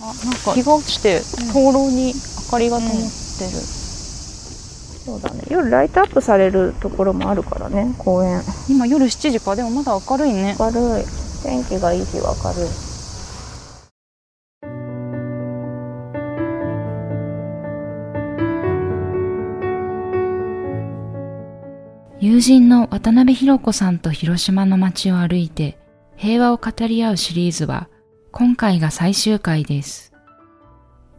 あなんか日が落ちて灯籠に明かりが灯ってる、そうだね。夜ライトアップされるところもあるからね公園。今夜7時か。でもまだ明るいね。明るい。天気がいい日は明るい。友人の渡辺博子さんと広島の街を歩いて平和を語り合うシリーズは今回が最終回です。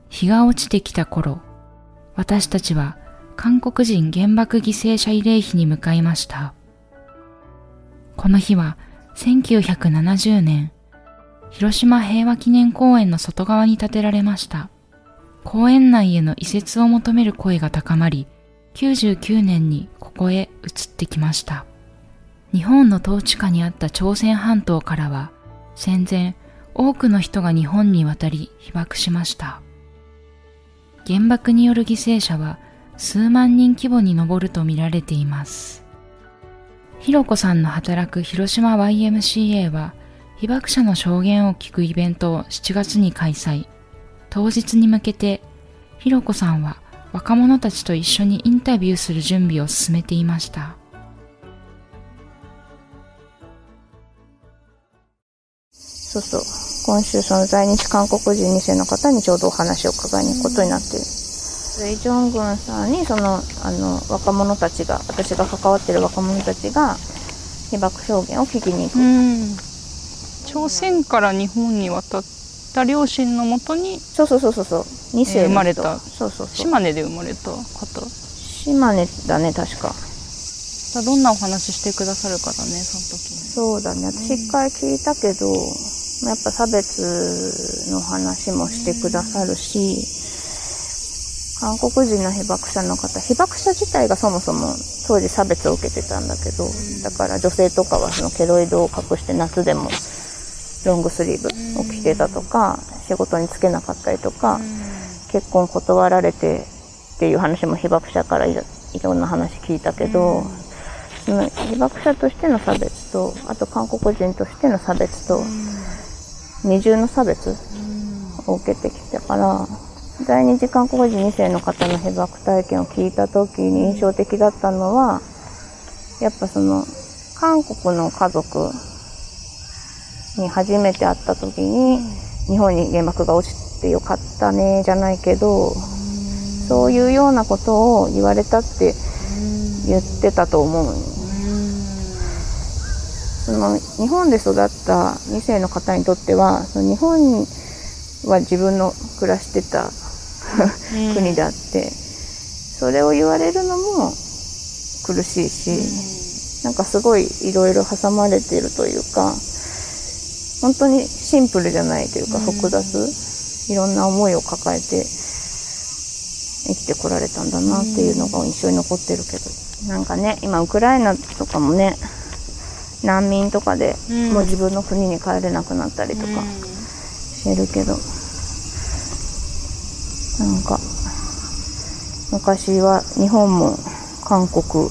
日が落ちてきた頃、私たちは韓国人原爆犠牲者慰霊碑に向かいました。この日は1970年、広島平和記念公園の外側に建てられました。公園内への移設を求める声が高まり、99年にここへ移ってきました。日本の統治下にあった朝鮮半島からは戦前多くの人が日本に渡り被爆しました。原爆による犠牲者は数万人規模に上ると見られています。ひろこさんの働く広島 YMCA は被爆者の証言を聞くイベントを7月に開催。当日に向けてひろこさんは若者たちと一緒にインタビューする準備を進めていました。そうそう。今週その在日韓国人2世の方にちょうどお話を伺いに行くことになっている、イ・ジョングンさんにそのあの若者たちが私が関わってる若者たちが被爆表現を聞きに行く、うん朝鮮から日本に渡った両親のもとにそう。そうそうそうそう。2世生まれた。そうそうそう。島根で生まれた方。島根だね確か。どんなお話してくださるかだねその時に。そうだね。私一回聞いたけど、やっぱ差別の話もしてくださるし韓国人の被爆者の方被爆者自体がそもそも当時差別を受けてたんだけどだから女性とかはそのケロイドを隠して夏でもロングスリーブを着てたとか仕事に就けなかったりとか結婚断られてっていう話も被爆者からいろんな話聞いたけど、その被爆者としての差別とあと韓国人としての差別と二重の差別を受けてきたから第二次韓国人2世の方の被爆体験を聞いた時に印象的だったのはやっぱその韓国の家族に初めて会った時に日本に原爆が落ちてよかったねじゃないけどそういうようなことを言われたって言ってたと思うその日本で育った2世の方にとってはその日本は自分の暮らしてた国であってそれを言われるのも苦しいしなんかすごいいろいろ挟まれてるというか本当にシンプルじゃないというか複雑いろんな思いを抱えて生きてこられたんだなっていうのが印象に残ってるけど。なんかね今ウクライナとかもね難民とかでうん。もう自分の国に帰れなくなったりとかしてるけど。なんか昔は日本も韓国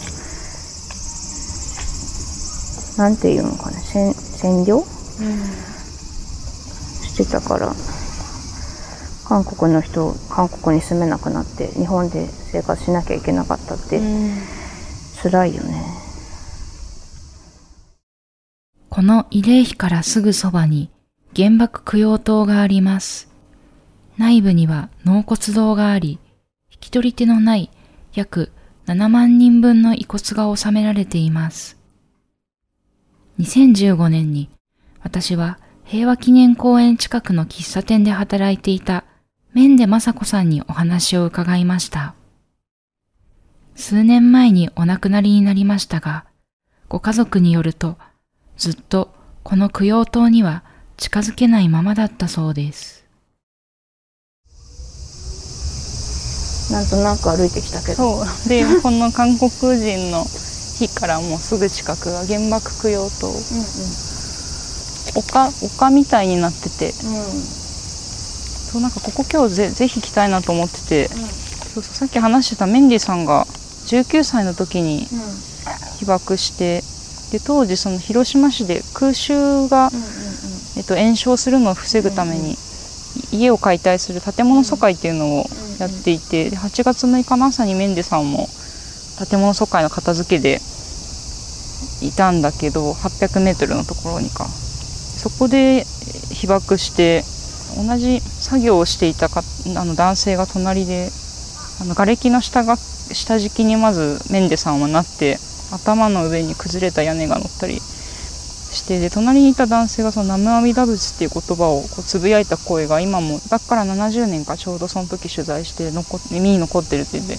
なんていうのかね占占領？してたから韓国の人韓国に住めなくなって日本で生活しなきゃいけなかったって辛いよね。この慰霊碑からすぐそばに原爆供養塔があります。内部には納骨堂があり、引き取り手のない約7万人分の遺骨が収められています。2015年に私は平和記念公園近くの喫茶店で働いていたメンデ雅子さんにお話を伺いました。数年前にお亡くなりになりましたが、ご家族によるとずっとこの供養塔には近づけないままだったそうです。なんとなく歩いてきたけど。そう。で この韓国人の日からもうすぐ近くが原爆供養塔。丘丘みたいになってて。そうなんかここ今日ぜぜひ来たいなと思ってて、そうそうさっき話してたメンディさんが19歳の時に被爆してで当時その広島市で空襲が、えっと、延焼するのを防ぐために家を解体する建物疎開っていうのをやっていて、で8月6日の朝にメンデさんも建物疎開の片付けでいたんだけど 800m のところにか。そこで被爆して同じ作業をしていたかあの男性が隣であの瓦礫の下が下敷きにまずメンデさんはなって頭の上に崩れた屋根が乗ったりしてで隣にいた男性がその「南無阿弥陀仏」っていう言葉をこうつぶやいた声が今もだから70年かちょうどその時取材して残耳に残ってるって言って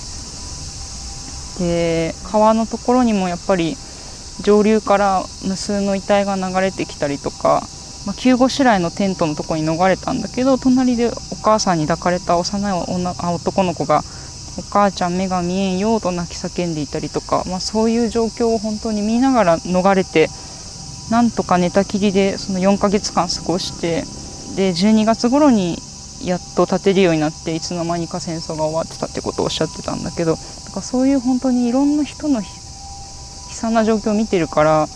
で。川のところにもやっぱり上流から無数の遺体が流れてきたりとか、まあ、救護白井のテントのとこに逃れたんだけど隣でお母さんに抱かれた幼い女あ男の子が「お母ちゃん目が見えんよ」と泣き叫んでいたりとか、まあ、そういう状況を本当に見ながら逃れてなんとか寝たきりでその4ヶ月間過ごしてで12月頃にやっと立てるようになっていつの間にか戦争が終わってたってことをおっしゃってたんだけどだからそういう本当にいろんな人の悲惨な状況を見てるから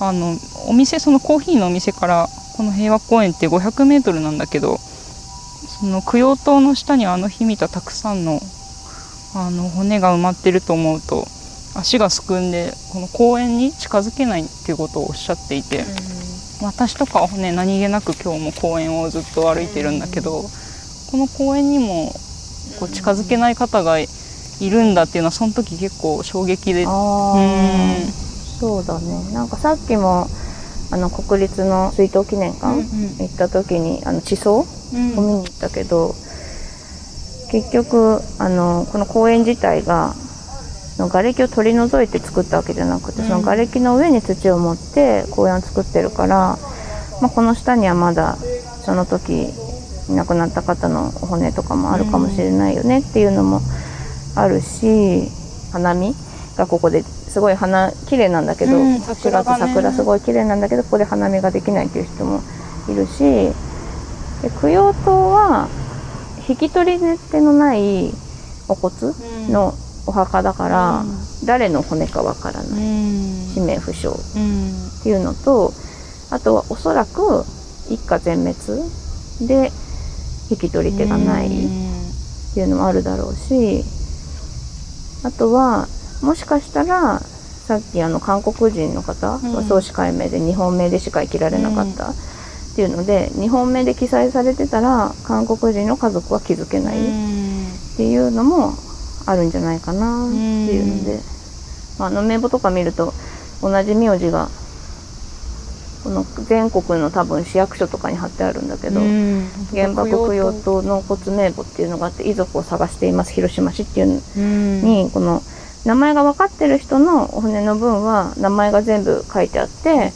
あのお店そのコーヒーのお店からこの平和公園って500メートルなんだけどその供養塔の下にあの日見たたくさんのあの骨が埋まってると思うと足がすくんでこの公園に近づけないっていうことをおっしゃっていて、私とかはね何気なく今日も公園をずっと歩いてるんだけど、この公園にもこう近づけない方がいるんだっていうのはその時結構衝撃で。あー。そうだね。なんかさっきもあの国立の追悼記念館うんうん。行った時にあの地層をうん。見に行ったけど、結局あのこの公園自体が瓦礫を取り除いて作ったわけじゃなくて、うん。その瓦礫の上に土を盛って公園を作ってるから、まあ、この下にはまだその時亡くなった方のお骨とかもあるかもしれないよねっていうのもあるし花見がここですごい花綺麗なんだけど、うん4月桜がね。桜すごい綺麗なんだけどここで花見ができないっていう人もいるしで供養塔は引き取り手のないお骨のお墓だから、誰の骨かわからうない、ん。氏名不詳うん。っていうのとあとはおそらく一家全滅で引き取り手がないっていうのもあるだろうしあとはもしかしたらさっきあの韓国人の方うん。は総司会名で日本名でしか生きられなかったっていうので日本名で記載されてたら韓国人の家族は気づけないっていうのもあるんじゃないかなっていうので、まあ、あの名簿とか見ると同じ名字がこの全国の多分市役所とかに貼ってあるんだけど、原爆供養塔納骨名簿っていうのがあって遺族を探しています広島市っていうのに。この名前が分かってる人のお骨の分は名前が全部書いてあってね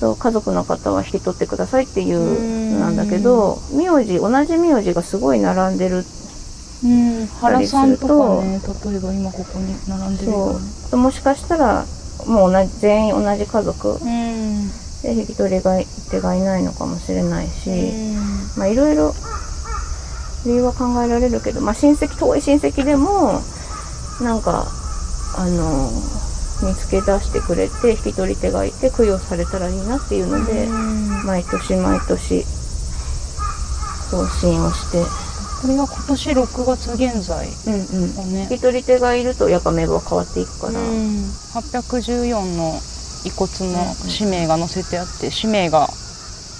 そう家族の方は引き取ってくださいっていうのなんだけど名字同じ名字がすごい並んでる。うん。原さんとかね例えば今ここに並んでるよねそう。もしかしたらもう同じ全員同じ家族うん。で引き取りが手がいないのかもしれないし、まあいろいろ理由は考えられるけど、まあ、親戚遠い親戚でもなんかあの見つけ出してくれて引き取り手がいて供養されたらいいなっていうので、毎年毎年更新をして、これが今年6月現在うんうん、引き取り手がいるとやっぱ名簿は変わっていくから、814の遺骨の氏名が載せてあって氏名が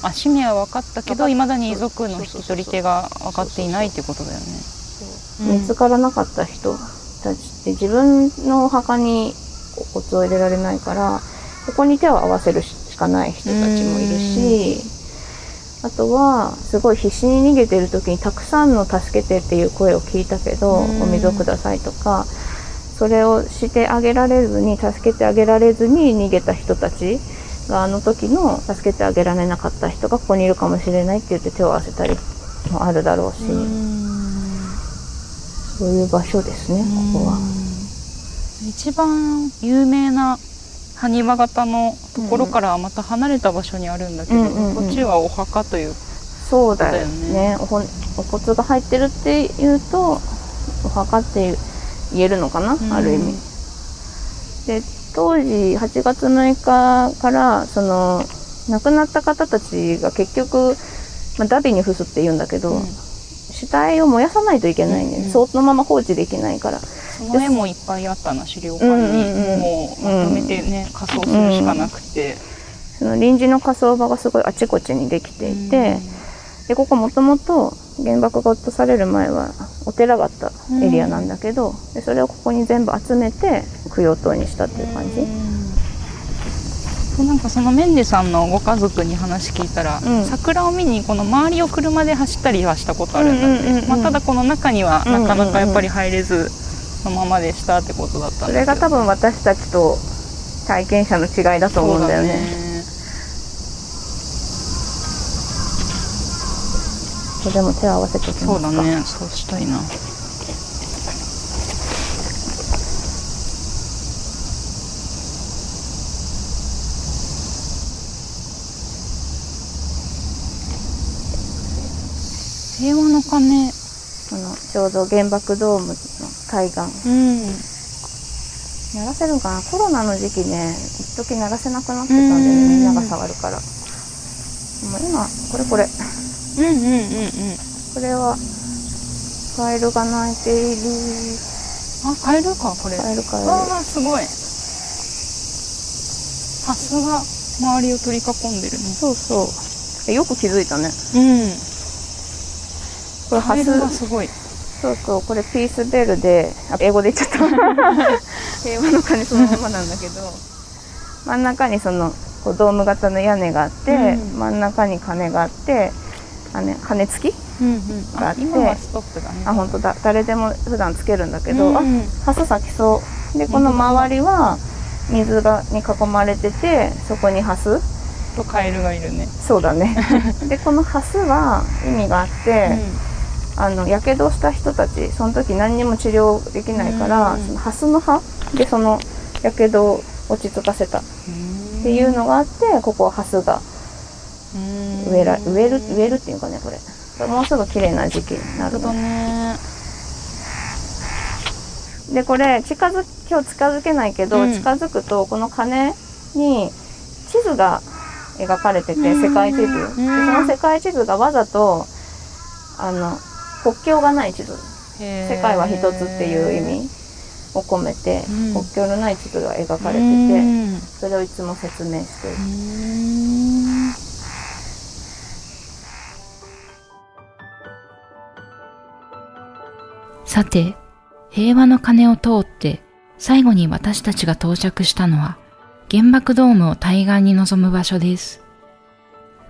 あ氏名は分かったけどいまだに遺族の引き取り手が分かっていないっていうことだよね。う。ん見つからなかった人たちって自分のお墓にお骨を入れられないからここに手を合わせるしかない人たちもいるしあとはすごい必死に逃げてる時にたくさんの「助けて」っていう声を聞いたけどうんお水をくださいとかそれをしてあげられずに助けてあげられずに逃げた人たちがあの時の助けてあげられなかった人がここにいるかもしれないって言って手を合わせたりもあるだろうし、そういう場所ですねここは。一番有名な埴輪型のところからはまた離れた場所にあるんだけど、うんうんうん。こっちはお墓というそうだよそうだよね。お骨が入ってるっていうとお墓って言えるのかな、ん。ある意味。で当時8月6日からその亡くなった方たちが結局まあ、ダビに付すって言うんだけど、うん。死体を燃やさないといけないね、うんうん。そのまま放置できないからその絵もいっぱいあったな資料館に、もうまとめてね、仮装するしかなくて、その臨時の火葬場がすごいあちこちにできていて、でここもともと原爆が落とされる前はお寺があったエリアなんだけど、でそれをここに全部集めて供養塔にしたっていう感じ、なんかそのメンデさんのご家族に話聞いたら、うん。桜を見にこの周りを車で走ったりはしたことあるんだって、まあ、ただこの中にはなかなかやっぱり入れず。そのままでしたってことだったんそれが多分私たちと体験者の違いだと思うんだよね。これでも手を合わせておきそうますか。だね。そうしたいな。平和の鐘。このちょうど原爆ドームの対岸。うん。鳴らせるんかな？コロナの時期ね一時鳴らせなくなってたんだよね。うん。みんなが触るから。でも今これこれ。うんうんうんうん。これはカエルが鳴いている。あカエルかこれ。カエルカエル。ああすごい。ハスが周りを取り囲んでるね。そうそう。えよく気づいたね。うん。これハス。すごいそうそうこれピースベルであ英語で言っちゃった。平和の鐘そのままなんだけど真ん中にそのこうドーム型の屋根があって、うん。真ん中に鐘があってあ、ね、鐘付きうんうん。があって今はストップだね。あ本当だ。誰でも普段つけるんだけど、うんあハス咲きそう。でこの周りは水がに囲まれててそこにハスとカエルがいるね。そうだね。でこのハスは意味があって、あのやけどした人たちその時何にも治療できないから、うん。そのハスの葉でそのやけどを落ち着かせた。っていうのがあってここはハスが植えら植える植えるっていうかねこれ。もうすぐ綺麗な時期にななるのね。でこれ近づ今日近づけないけど、うん。近づくとこの鐘に地図が描かれててうん。世界地図。でうん。その世界地図がわざとあの国境がない地図。世世界は一つっていう意味を込めて、うん。国境のない地図が描かれてて、うん。それをいつも説明している。さて、平和の鐘を通って最後に私たちが到着したのは原爆ドームを対岸に臨む場所です。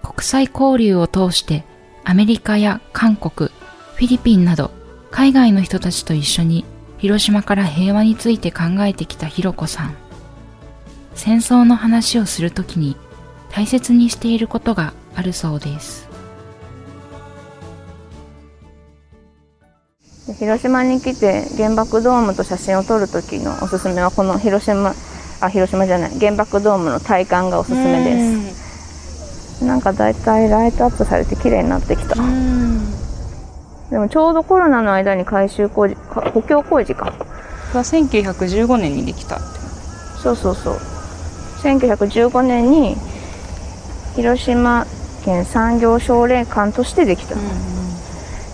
国際交流を通してアメリカや韓国、フィリピンなど海外の人たちと一緒に広島から平和について考えてきたひろこさん。戦争の話をするときに大切にしていることがあるそうです。で広島に来て原爆ドームと写真を撮る時のおすすめはこの広島あ広島じゃない。原爆ドームの体感がおすすめです。なんかだいたいライトアップされて綺麗になってきたでもちょうどコロナの間に改修工事か補強工事か。これは1915年にできたって。そうそうそう。1915年に広島県産業奨励館としてできた、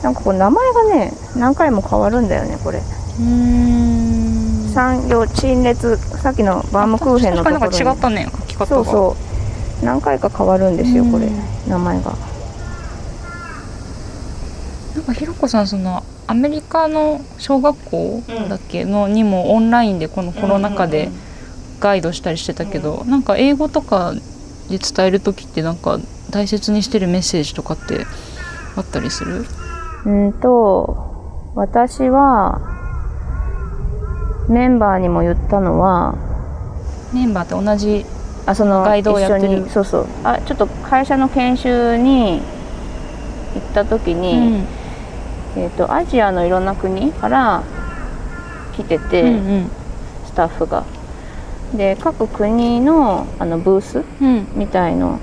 なんかこう名前がね何回も変わるんだよねこれ。産業陳列さっきのバームクーヘンのところに。確かになんか違ったね書き方が。そうそう。何回か変わるんですよこれうん名前がなんかひろこさんそのアメリカの小学校だっけのにもオンラインでこのコロナ禍でガイドしたりしてたけど、なんか英語とかで伝える時ってなんか大切にしてるメッセージとかってあったりする？うんと私はメンバーにも言ったのはメンバーって同じあそのガイドをやってる？そうそう。あちょっと会社の研修に行った時に、えー、とアジアのいろんな国から来てて、うんうん。スタッフが。で各国のあのブースうん。みたいの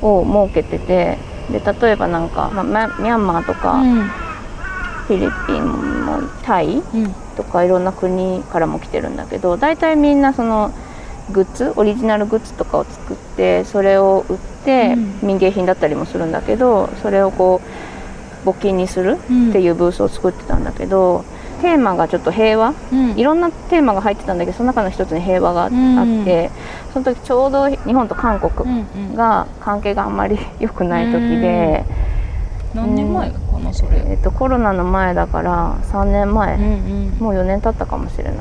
を設けててで例えばなんか、まあ、ミャミャンマーとか、うん。フィリピンもタイうん。とかいろんな国からも来てるんだけど大体みんなそのグッズオリジナルグッズとかを作ってそれを売って、うん。民芸品だったりもするんだけどそれをこう募金にするっていうブースを作ってたんだけど、テーマがちょっと平和。うん。いろんなテーマが入ってたんだけどその中の一つに平和があって、その時ちょうど日本と韓国うん。うんが関係があんまり 良くない時で、何年前かなそれ。えっと、コロナの前だから3年前、うんうん。もう4年経ったかもしれない。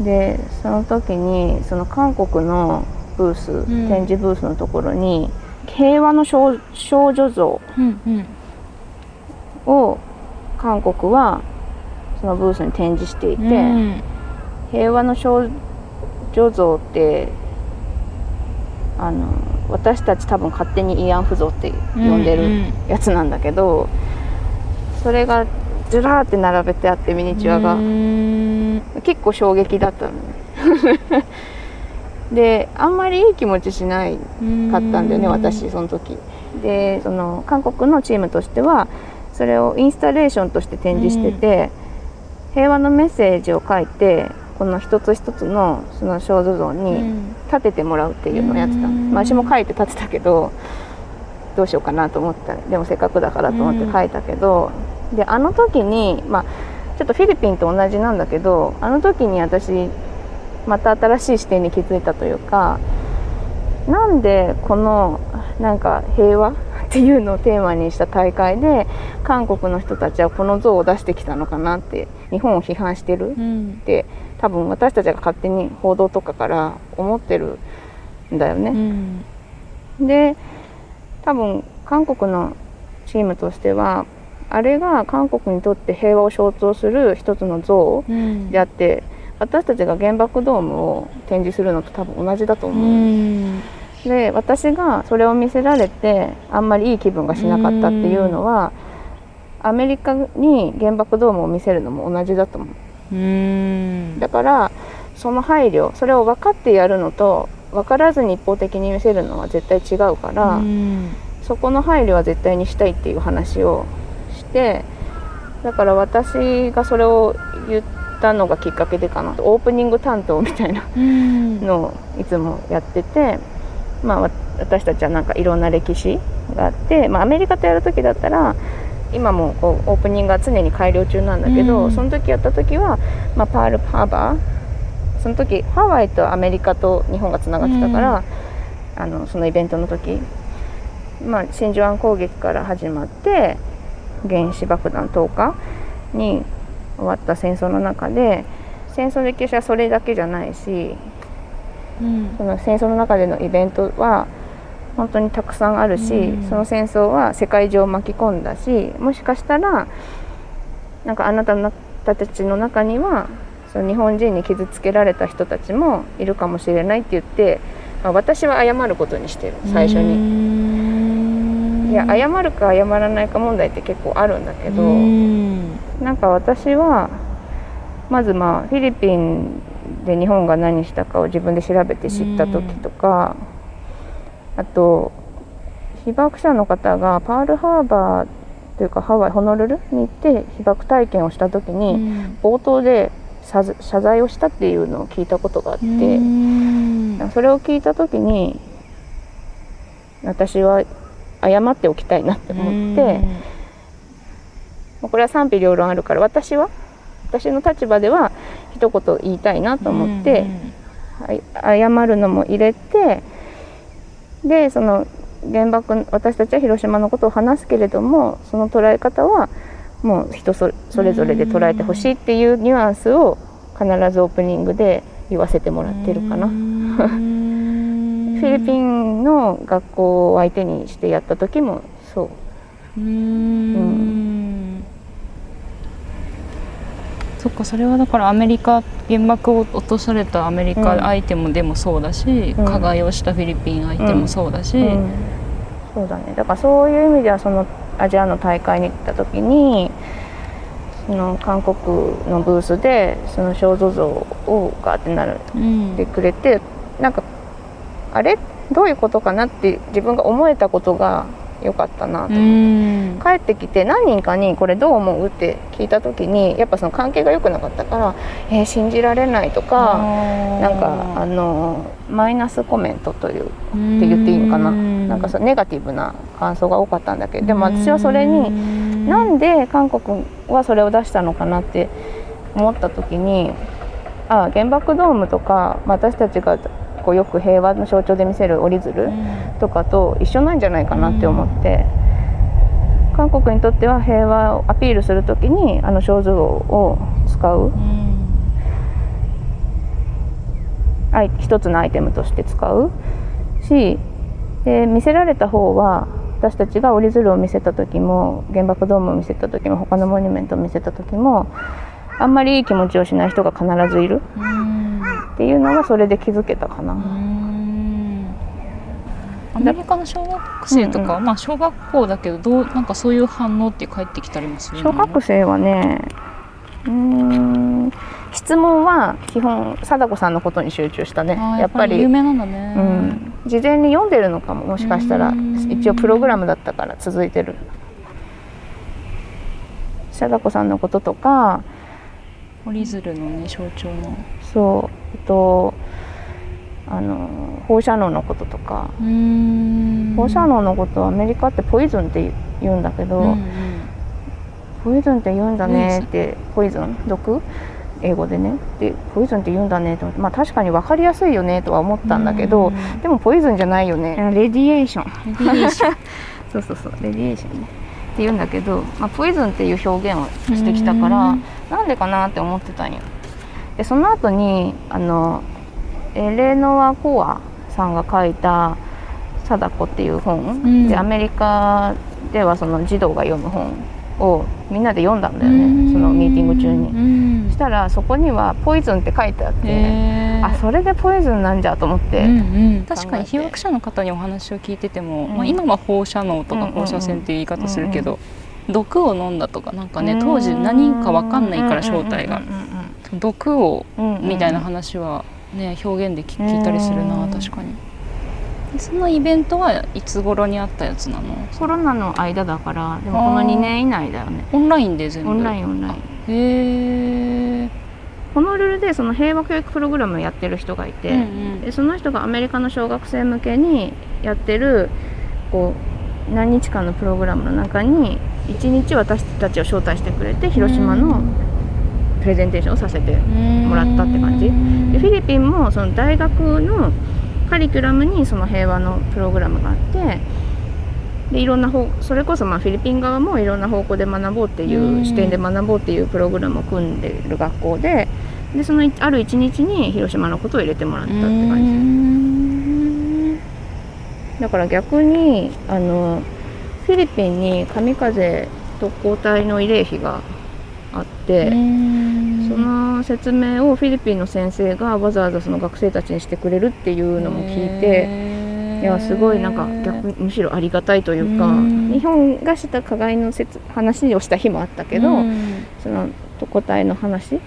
でその時にその韓国のブース、ん。展示ブースのところに平和の少少女像うんうんを韓国はそのブースに展示していて、うん。平和の少女像ってあの私たち多分勝手に慰安婦像って呼んでるやつなんだけど、それがずらーって並べてあってミニチュアが、うん。結構衝撃だったのね。であんまりいい気持ちしないかったんだよね私その時。でその韓国のチームとしてはそれをインスタレーションとして展示してて、平和のメッセージを書いてこの一つ一つのその少女像に立ててもらうっていうのをやってたの、うん。まあ、私も書いて立てたけどどうしようかなと思った。でもせっかくだからと思って書いたけど、であの時にまあちょっとフィリピンと同じなんだけどあの時に私また新しい視点に気づいたというかなんでこのなんか平和っていうのをテーマにした大会で韓国の人たちはこの像を出してきたのかなって日本を批判してるうんって多分私たちが勝手に報道とかから思ってるんだようね。んで多分韓国のチームとしてはあれが韓国にとって平和を象徴する一つの像うんであって私たちが原爆ドームを展示するのと多分同じだとう思う。んで私がそれを見せられてあんまりいい気分がしなかったっていうのはアメリカに原爆ドームを見せるのも同じだと思う。うん。だからその配慮それを分かってやるのと分からずに一方的に見せるのは絶対違うから、うん。そこの配慮は絶対にしたいっていう話をしてだから私がそれを言ったのがきっかけでかな。オープニング担当みたいなうん。のをいつもやってて、まあ、わ私たちはなんかいろんな歴史があって、まあ、アメリカとやる時だったら今もこうオープニングが常に改良中なんだけど、うん。その時やった時は、まあ、パールハーバーその時ハワイとアメリカと日本がつながってたから、あのそのイベントの時、まあ、真珠湾攻撃から始まって原子爆弾投下に終わった戦争の中で戦争の歴史はそれだけじゃないしうん。その戦争の中でのイベントは本当にたくさんあるし、うん。その戦争は世界中を巻き込んだしもしかしたらなんかあなたたちの中にはその日本人に傷つけられた人たちもいるかもしれないって言って、まあ、私は謝ることにしてる最初に。にいや謝るか謝らないか問題って結構あるんだけど、うん。なんか私はまずまあフィリピンで日本が何したかを自分で調べて知った時とか、あと被爆者の方がパールハーバーというかハワイホノルルに行って被爆体験をした時に、うん冒頭で謝罪をしたっていうのを聞いたことがあって、うんそれを聞いた時に私は謝っておきたいなって思って。まあこれは賛否両論あるから私は私の立場では一言言いたいなと思って、はい謝るのも入れてでその原爆私たちは広島のことを話すけれどもその捉え方はもう人そそれぞれで捉えてほしいっていうニュアンスを必ずオープニングで言わせてもらってるかな。フ フィリピンの学校を相手にしてやった時もそう。うんそっかそれはだからアメリカ原爆を落とされたアメリカうん。相手もでもそうだし、うん。加害をしたフィリピン相手もそうだし、うん。そうだね。だからそういう意味ではそのアジアの大会に行った時にその韓国のブースでその肖像像をガーってなるうん。ってくれてなんかあれ？どういうことかなって自分が思えたことが良かったなと思って。帰ってきて何人かにこれどう思うって聞いた時にやっぱその関係が良くなかったから「えー、信じられない」とかなんかあのマイナスコメントというって言っていいのかな。なんかそのネガティブな感想が多かったんだけどでも私はそれになんで韓国はそれを出したのかなって思った時にあ原爆ドームとか私たちがこうよく平和の象徴で見せる折り鶴とかと一緒なんじゃないかなって思って、韓国にとっては平和をアピールする時にあの肖像を使う、一つのアイテムとして使う。しで見せられた方は私たちが折り鶴を見せた時も原爆ドームを見せた時も他のモニュメントを見せた時もあんまりいい気持ちをしない人が必ずいるっていうのがそれで気づけたかな。アメリカの小学生とか、うんうん、まあ小学校だけどどうなんかそういう反応って返ってきたりもする小学生はねうん質問は基本貞子さんのことに集中したね。やっぱり有名なんだね、うん、事前に読んでるのかももしかしたら一応プログラムだったから続いてる。貞子さんのこととか折り鶴のね象徴のそうえっとあの放射能のこととか。放射能のことはアメリカってポイズンって言うんだけど、うんうん、ポイズンって言うんだねってポイズン？毒？英語でね。でポイズンって言うんだねと思って。まあ確かに分かりやすいよねとは思ったんだけどでもポイズンじゃないよね。レディエーションそうそうそう。レディエーションね。って言うんだけど、まあ、ポイズンっていう表現をしてきたからなんでかなって思ってたんよでその後にあのエレノア・コアさんが書いた「貞子」っていう本、うん、でアメリカではその児童が読む本をみんなで読んだんだよね。そのミーティング中に。したらそこには「ポイズン」って書いてあってあそれでポイズンなんじゃと思って、うんうん、確かに被爆者の方にお話を聞いてても、うん、まあ、今は放射能とか放射線っていう言い方するけど、毒を飲んだとかなんかね当時何か分かんないから正体が毒をみたいな話はね表現で聞いたりするな確かに。そのイベントはいつ頃にあったやつなの？コロナの間だからでもこの2年以内だよね。オンラインで全部？オンラインオンライン。へえホノルルでその平和教育プログラムをやってる人がいて、うんうん、でその人がアメリカの小学生向けにやってるこう何日間のプログラムの中に1日私たちを招待してくれて広島のプレゼンテーションをさせてもらったって感じ。でフィリピンもその大学のカリキュラムにその平和のプログラムがあってでいろんな方それこそまあフィリピン側もいろんな方向で学ぼうっていう視点で学ぼうっていうプログラムを組んでる学校ででそのある一日に広島のことを入れてもらったって感じ。だから逆にあのフィリピンに神風特攻隊の慰霊碑があってその説明をフィリピンの先生がわざわざその学生たちにしてくれるっていうのも聞いていやすごいなんか逆むしろありがたいというか日本がした加害の説話をした日もあったけどその特攻隊の話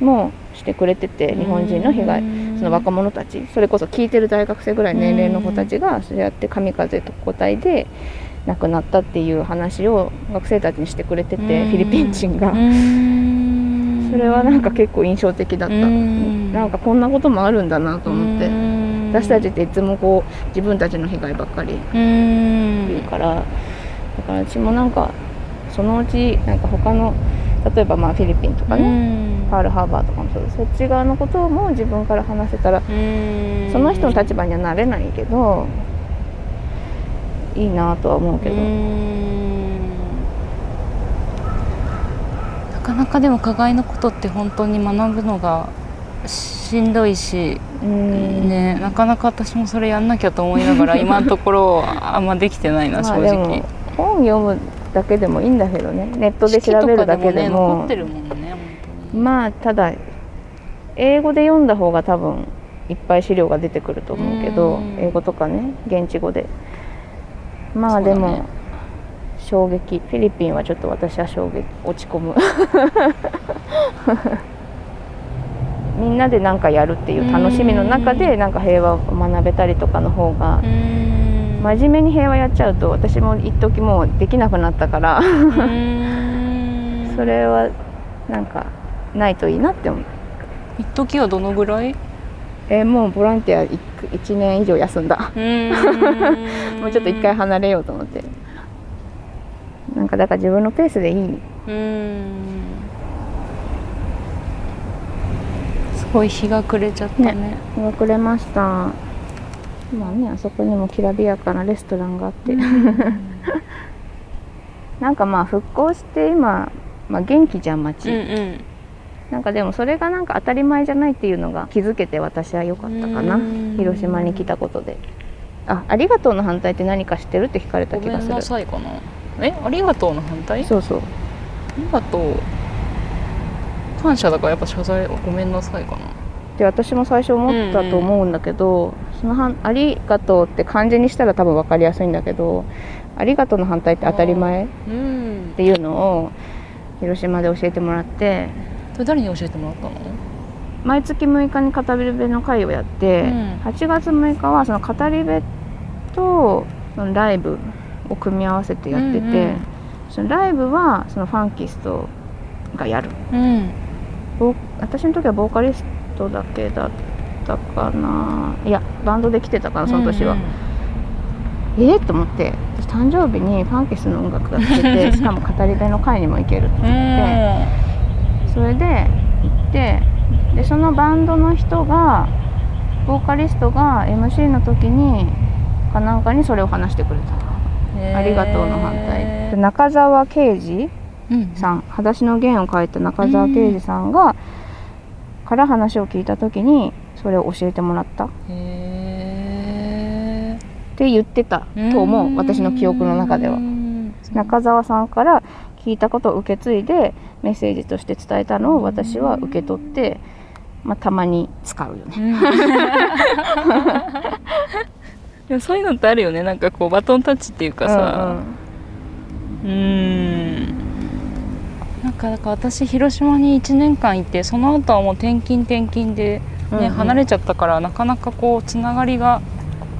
もしてくれてて日本人の被害その若者たちそれこそ聞いてる大学生ぐらいの年齢の子たちがそうやって神風特攻隊で亡くなったっていう話を学生たちにしてくれててフィリピン人がそれはなんか結構印象的だった。なんかこんなこともあるんだなと思って。私たちっていつもこう自分たちの被害ばっかり言うから。だから私もなんかそのうちなんか他の例えばまあフィリピンとかねパールハーバーとかもそうです。そっち側のことも自分から話せたらその人の立場にはなれないけどいいなとは思うけどかなかでも加害のことって本当に学ぶのがしんどいし、ね、なかなか私もそれやんなきゃと思いながら 今のところあんまできてないな正直。本読むだけでもいいんだけどねネットで調べるだけでも、ね、まあただ英語で読んだ方が多分いっぱい資料が出てくると思うけど英語とかね現地語で。まあでも、ね、衝撃。フィリピンはちょっと私は衝撃。落ち込む。みんなで何かやるっていう楽しみの中でなんか平和を学べたりとかの方が真面目に平和やっちゃうと私も一時もうできなくなったから それはなんかないといいなって思う。一時はどのぐらい？えーもうボランティア1年以上休んだ。もうちょっと一回離れようと思ってなんかだから自分のペースでいい。うん。すごい日が暮れちゃったね。日が暮れました。まあねあそこにもきらびやかなレストランがあって、なんかまあ復興して今、まあ、元気じゃん街、うんうん。なんかでもそれがなんか当たり前じゃないっていうのが気づけて私は良かったかな。うん。広島に来たことで。あありがとうの反対って何か知ってるって聞かれたごめん気がする。なさいかなえありがとうの反対？あそうそう。りがとう。感謝だからやっぱ謝罪ごめんなさいかな。で私も最初思ったと思うんだけど、そのはんありがとうって漢字にしたら多分分かりやすいんだけどありがとうの反対って当たり前っうん。ていうのを広島で教えてもらって。それ誰に教えてもらったの？毎月6日に語り部の会をやって、うん。8月6日はその語り部とそのライブを組み合わせてやってて、うんうん。そのライブはそのファンキストがやる。うん。私の時はボーカリストだけだったかな。いやバンドで来てたかなその年は、えー、と思って。私誕生日にファンキストの音楽が聴けて しかも語り部の会にも行けるってうん言って、それで行ってでそのバンドの人がボーカリストが MC の時にかなんかにそれを話してくれたありがとうの反対。で中澤啓治うん。さん「裸足の弦」を書いた中澤啓治さんが、から話を聞いた時にそれを教えてもらった。っへて言ってたーと思う私の記憶の中では。う。ん中澤さんから聞いたことを受け継いでメッセージとして伝えたのを私は受け取って、まあ、たまに使うよね。うん でもそういうのってあるよね。なんかこうバトンタッチっていうかさ。うーんなんかだから私広島に1年間いてその後はもう転勤転勤で、ねうんうん。離れちゃったからなかなかこうつながりが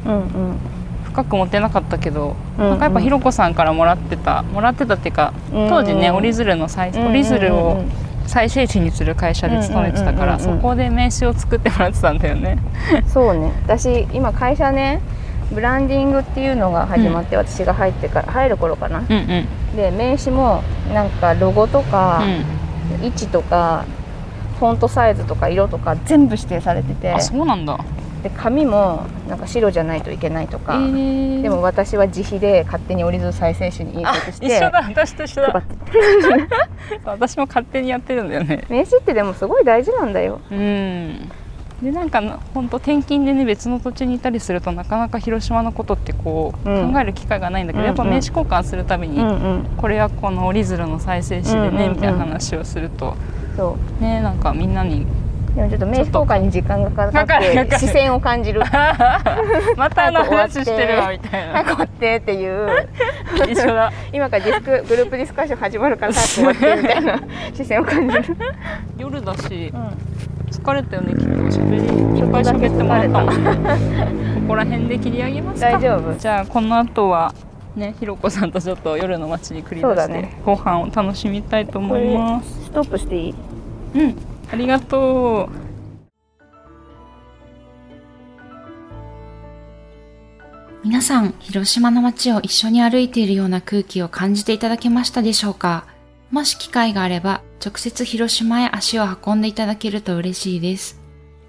うんうん。深く持てなかったけど、うんうん。なんかやっぱひろこさんからもらってたもらってたっていうか当時ね、折り鶴の再折り鶴を再生地にする会社で勤めてたから、うんうんうんうん。そこで名刺を作ってもらってたんだよね。そうね。私今会社ねブランディングっていうのが始まって、私が入ってから入る頃かな。うんうん。で名刺もなんかロゴとか、う位置とかフォントサイズとか色とか全部指定されてて。ん、あそうなんだ。で紙もなんか白じゃないといけないとえか、ー。でも私は自費で勝手に折り鶴再生紙に印あ刷して。一緒だ。私と一緒だ。私も勝手にやってるんだよね。名刺ってでもすごい大事なんだよ。うんでなんか本当転勤でね別の土地にいたりするとなかなか広島のことってこう、うん。考える機会がないんだけど、うんやっぱ名刺交換するたびに、うんうん。これはこの折り鶴の再生紙でね、うんうんうんみたいな話をするとそねなんかみんなにうでもちょっと名刺交換に時間がかかって視線を感じる。またあの話してるわみたいな。早く終わってっていう。一緒だ。今からディスクグループディスカッション始まるから早く終わってみたいな。視線を感じる、夜だしうん疲れたよねきっとしゃべりいっぱい喋ってもらったもんね。ここら辺で切り上げますか？大丈夫。じゃあこの後はねひろこさんとちょっと夜の街に繰り出して、ね。後半を楽しみたいと思います。ストップしていい？うん。ありがとう。皆さん、広島の街を一緒に歩いているような空気を感じていただけましたでしょうか？もし機会があれば、直接広島へ足を運んでいただけると嬉しいです。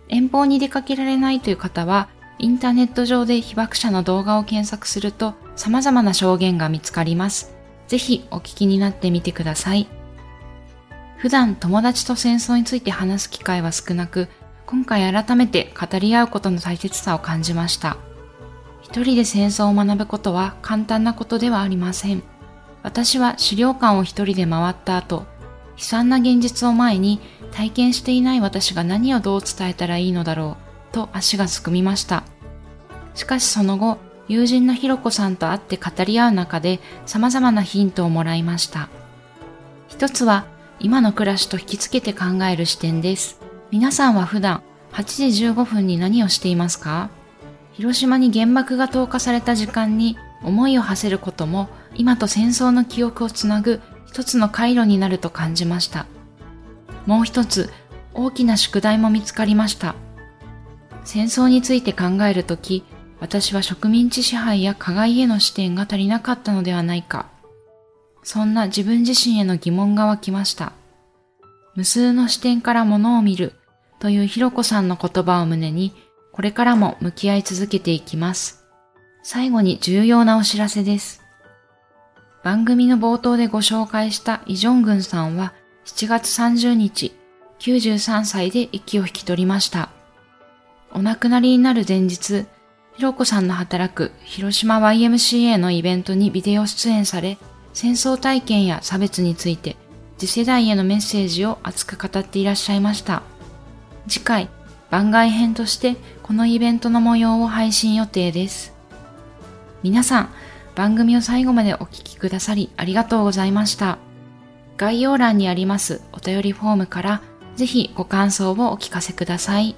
遠方に出かけられないという方は、インターネット上で被爆者の動画を検索すると様々な証言が見つかります。ぜひお聞きになってみてください。普段友達と戦争について話す機会は少なく、今回改めて語り合うことの大切さを感じました。一人で戦争を学ぶことは簡単なことではありません。私は資料館を一人で回った後、悲惨な現実を前に体験していない私が何をどう伝えたらいいのだろうと足がすくみました。しかしその後、友人のひろこさんと会って語り合う中で様々なヒントをもらいました。一つは今の暮らしと引きつけて考える視点です。皆さんは普段8時15分に何をしていますか？広島に原爆が投下された時間に思いを馳せることも今と戦争の記憶をつなぐ一つの回路になると感じました。もう一つ大きな宿題も見つかりました。戦争について考えるとき、私は植民地支配や加害への視点が足りなかったのではないか。そんな自分自身への疑問が湧きました。無数の視点から物を見るというひろこさんの言葉を胸に、これからも向き合い続けていきます。最後に重要なお知らせです。番組の冒頭でご紹介したイ・ジョングンさんは7月30日、93歳で息を引き取りました。お亡くなりになる前日、ひろこさんの働く広島 YMCA のイベントにビデオ出演され、戦争体験や差別について次世代へのメッセージを熱く語っていらっしゃいました。次回、番外編としてこのイベントの模様を配信予定です。皆さん、番組を最後までお聴きくださりありがとうございました。概要欄にありますお便りフォームからぜひご感想をお聞かせください。